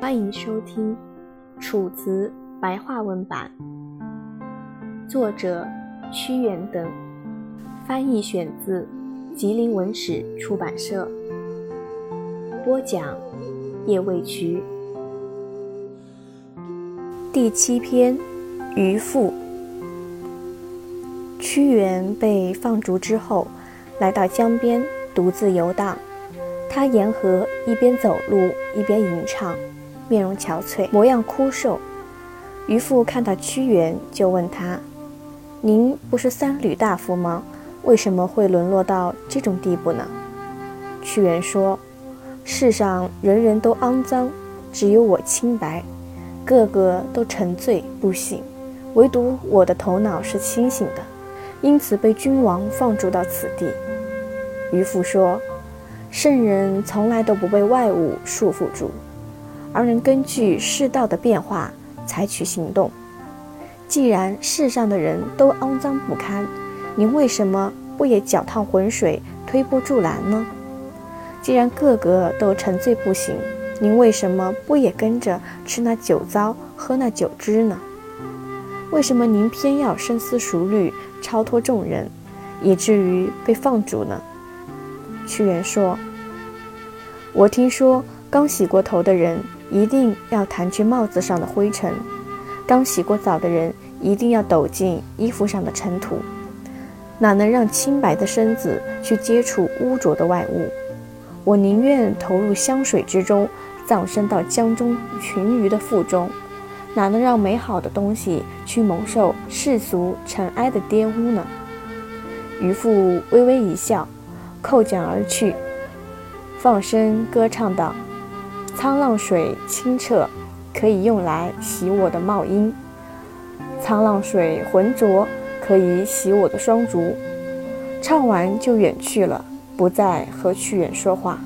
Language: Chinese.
欢迎收听《楚辞白话文版》，作者屈原等，翻译选自吉林文史出版社。播讲叶未渠。第七篇《渔父》。屈原被放逐之后，来到江边，独自游荡。他沿河一边走路一边吟唱。面容憔悴，模样枯瘦。渔父看到屈原，就问他：“您不是三闾大夫吗？为什么会沦落到这种地步呢？”屈原说：“世上人人都肮脏，只有我清白，个个都沉醉不醒，唯独我的头脑是清醒的，因此被君王放逐到此地。”渔父说：“圣人从来都不被外物束缚住。”而能根据世道的变化采取行动。既然世上的人都肮脏不堪，您为什么不也脚踏浑水推波助澜呢？既然个个都沉醉不醒，您为什么不也跟着吃那酒糟、喝那酒汁呢？为什么您偏要深思熟虑、超脱众人，以至于被放逐呢？屈原说：“我听说刚洗过头的人。”一定要弹去帽子上的灰尘，刚洗过澡的人一定要抖进衣服上的尘土，哪能让清白的身子去接触污浊的外物？我宁愿投入香水之中，葬身到江中群鱼的腹中，哪能让美好的东西去蒙受世俗尘埃的玷污呢？渔父微微一笑，扣桨而去，放声歌唱道。沧浪水清澈，可以用来洗我的帽缨；沧浪水浑浊，可以洗我的双足。唱完就远去了，不再和屈原说话。